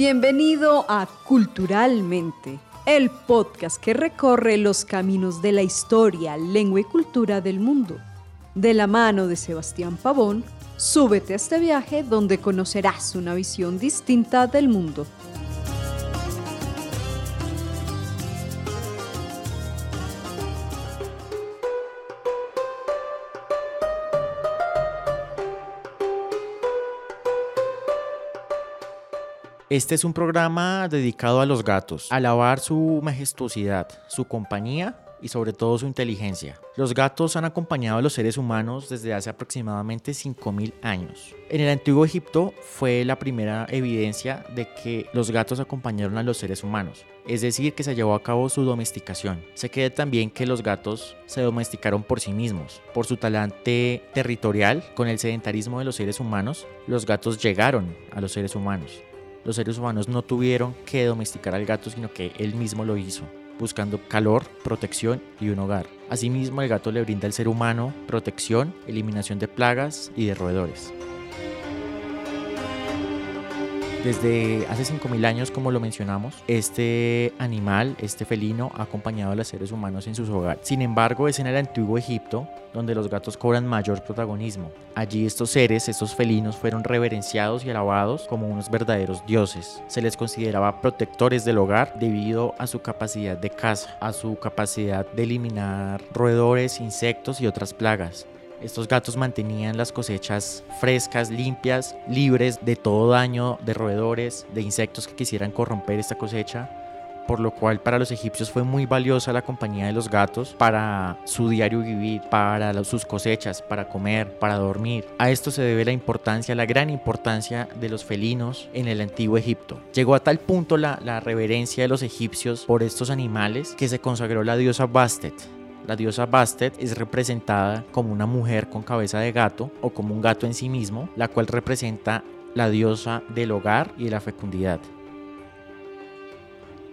Bienvenido a Culturalmente, el podcast que recorre los caminos de la historia, lengua y cultura del mundo. De la mano de Sebastián Pavón, súbete a este viaje donde conocerás una visión distinta del mundo. Este es un programa dedicado a los gatos, alabar su majestuosidad, su compañía y sobre todo su inteligencia. Los gatos han acompañado a los seres humanos desde hace aproximadamente 5.000 años. En el antiguo Egipto fue la primera evidencia de que los gatos acompañaron a los seres humanos, es decir, que se llevó a cabo su domesticación. Se cree también que los gatos se domesticaron por sí mismos, por su talante territorial con el sedentarismo de los seres humanos. Los gatos llegaron a los seres humanos los seres humanos no tuvieron que domesticar al gato, sino que él mismo lo hizo, buscando calor, protección y un hogar. Asimismo, el gato le brinda al ser humano protección, eliminación de plagas y de roedores. Desde hace 5.000 años, como lo mencionamos, este animal, este felino, ha acompañado a los seres humanos en sus hogares. Sin embargo, es en el antiguo Egipto donde los gatos cobran mayor protagonismo. Allí estos seres, estos felinos, fueron reverenciados y alabados como unos verdaderos dioses. Se les consideraba protectores del hogar debido a su capacidad de caza, a su capacidad de eliminar roedores, insectos y otras plagas. Estos gatos mantenían las cosechas frescas, limpias, libres de todo daño de roedores, de insectos que quisieran corromper esta cosecha, por lo cual para los egipcios fue muy valiosa la compañía de los gatos para su diario vivir, para sus cosechas, para comer, para dormir. A esto se debe la importancia, la gran importancia de los felinos en el antiguo Egipto. Llegó a tal punto la, reverencia de los egipcios por estos animales que se consagró la diosa Bastet, la diosa Bastet es representada como una mujer con cabeza de gato o como un gato en sí mismo, la cual representa la diosa del hogar y de la fecundidad.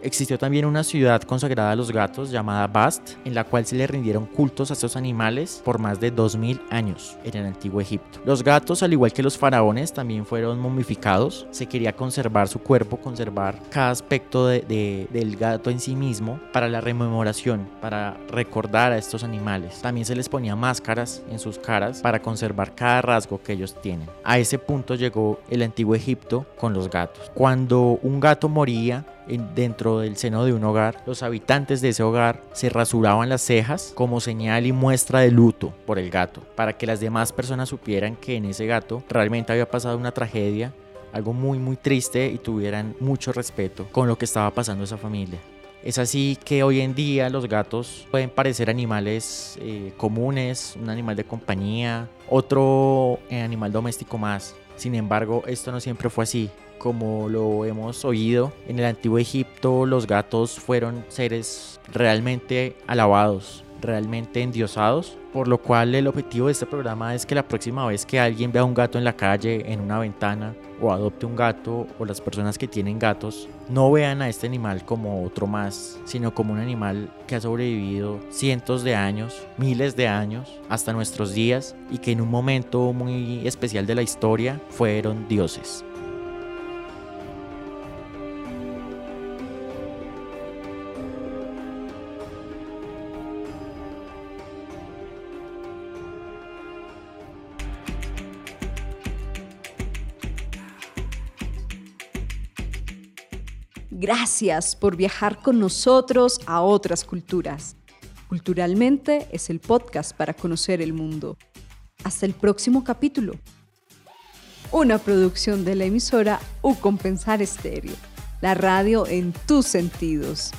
Existió también una ciudad consagrada a los gatos llamada Bast, en la cual se le rindieron cultos a estos animales por más de 2000 años en el antiguo Egipto. Los gatos, al igual que los faraones, también fueron momificados. Se quería conservar su cuerpo, conservar cada aspecto del gato en sí mismo para la rememoración, para recordar a estos animales. También se les ponía máscaras en sus caras para conservar cada rasgo que ellos tienen. A ese punto llegó el antiguo Egipto con los gatos. Cuando un gato moría, dentro del seno de un hogar, los habitantes de ese hogar se rasuraban las cejas como señal y muestra de luto por el gato, para que las demás personas supieran que en ese gato realmente había pasado una tragedia, algo muy muy triste y tuvieran mucho respeto con lo que estaba pasando esa familia. Es así que hoy en día los gatos pueden parecer animales eh, comunes, un animal de compañía, otro eh, animal doméstico más. Sin embargo, esto no siempre fue así. Como lo hemos oído, en el antiguo Egipto los gatos fueron seres realmente alabados, realmente endiosados, por lo cual el objetivo de este programa es que la próxima vez que alguien vea un gato en la calle, en una ventana, o adopte un gato, o las personas que tienen gatos, no vean a este animal como otro más, sino como un animal que ha sobrevivido cientos de años, miles de años, hasta nuestros días, y que en un momento muy especial de la historia fueron dioses. Gracias por viajar con nosotros a otras culturas. Culturalmente es el podcast para conocer el mundo. Hasta el próximo capítulo. Una producción de la emisora U Compensar Estéreo, la radio en tus sentidos,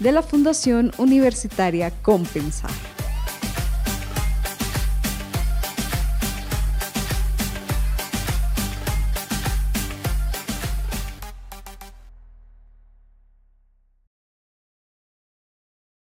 de la Fundación Universitaria Compensar.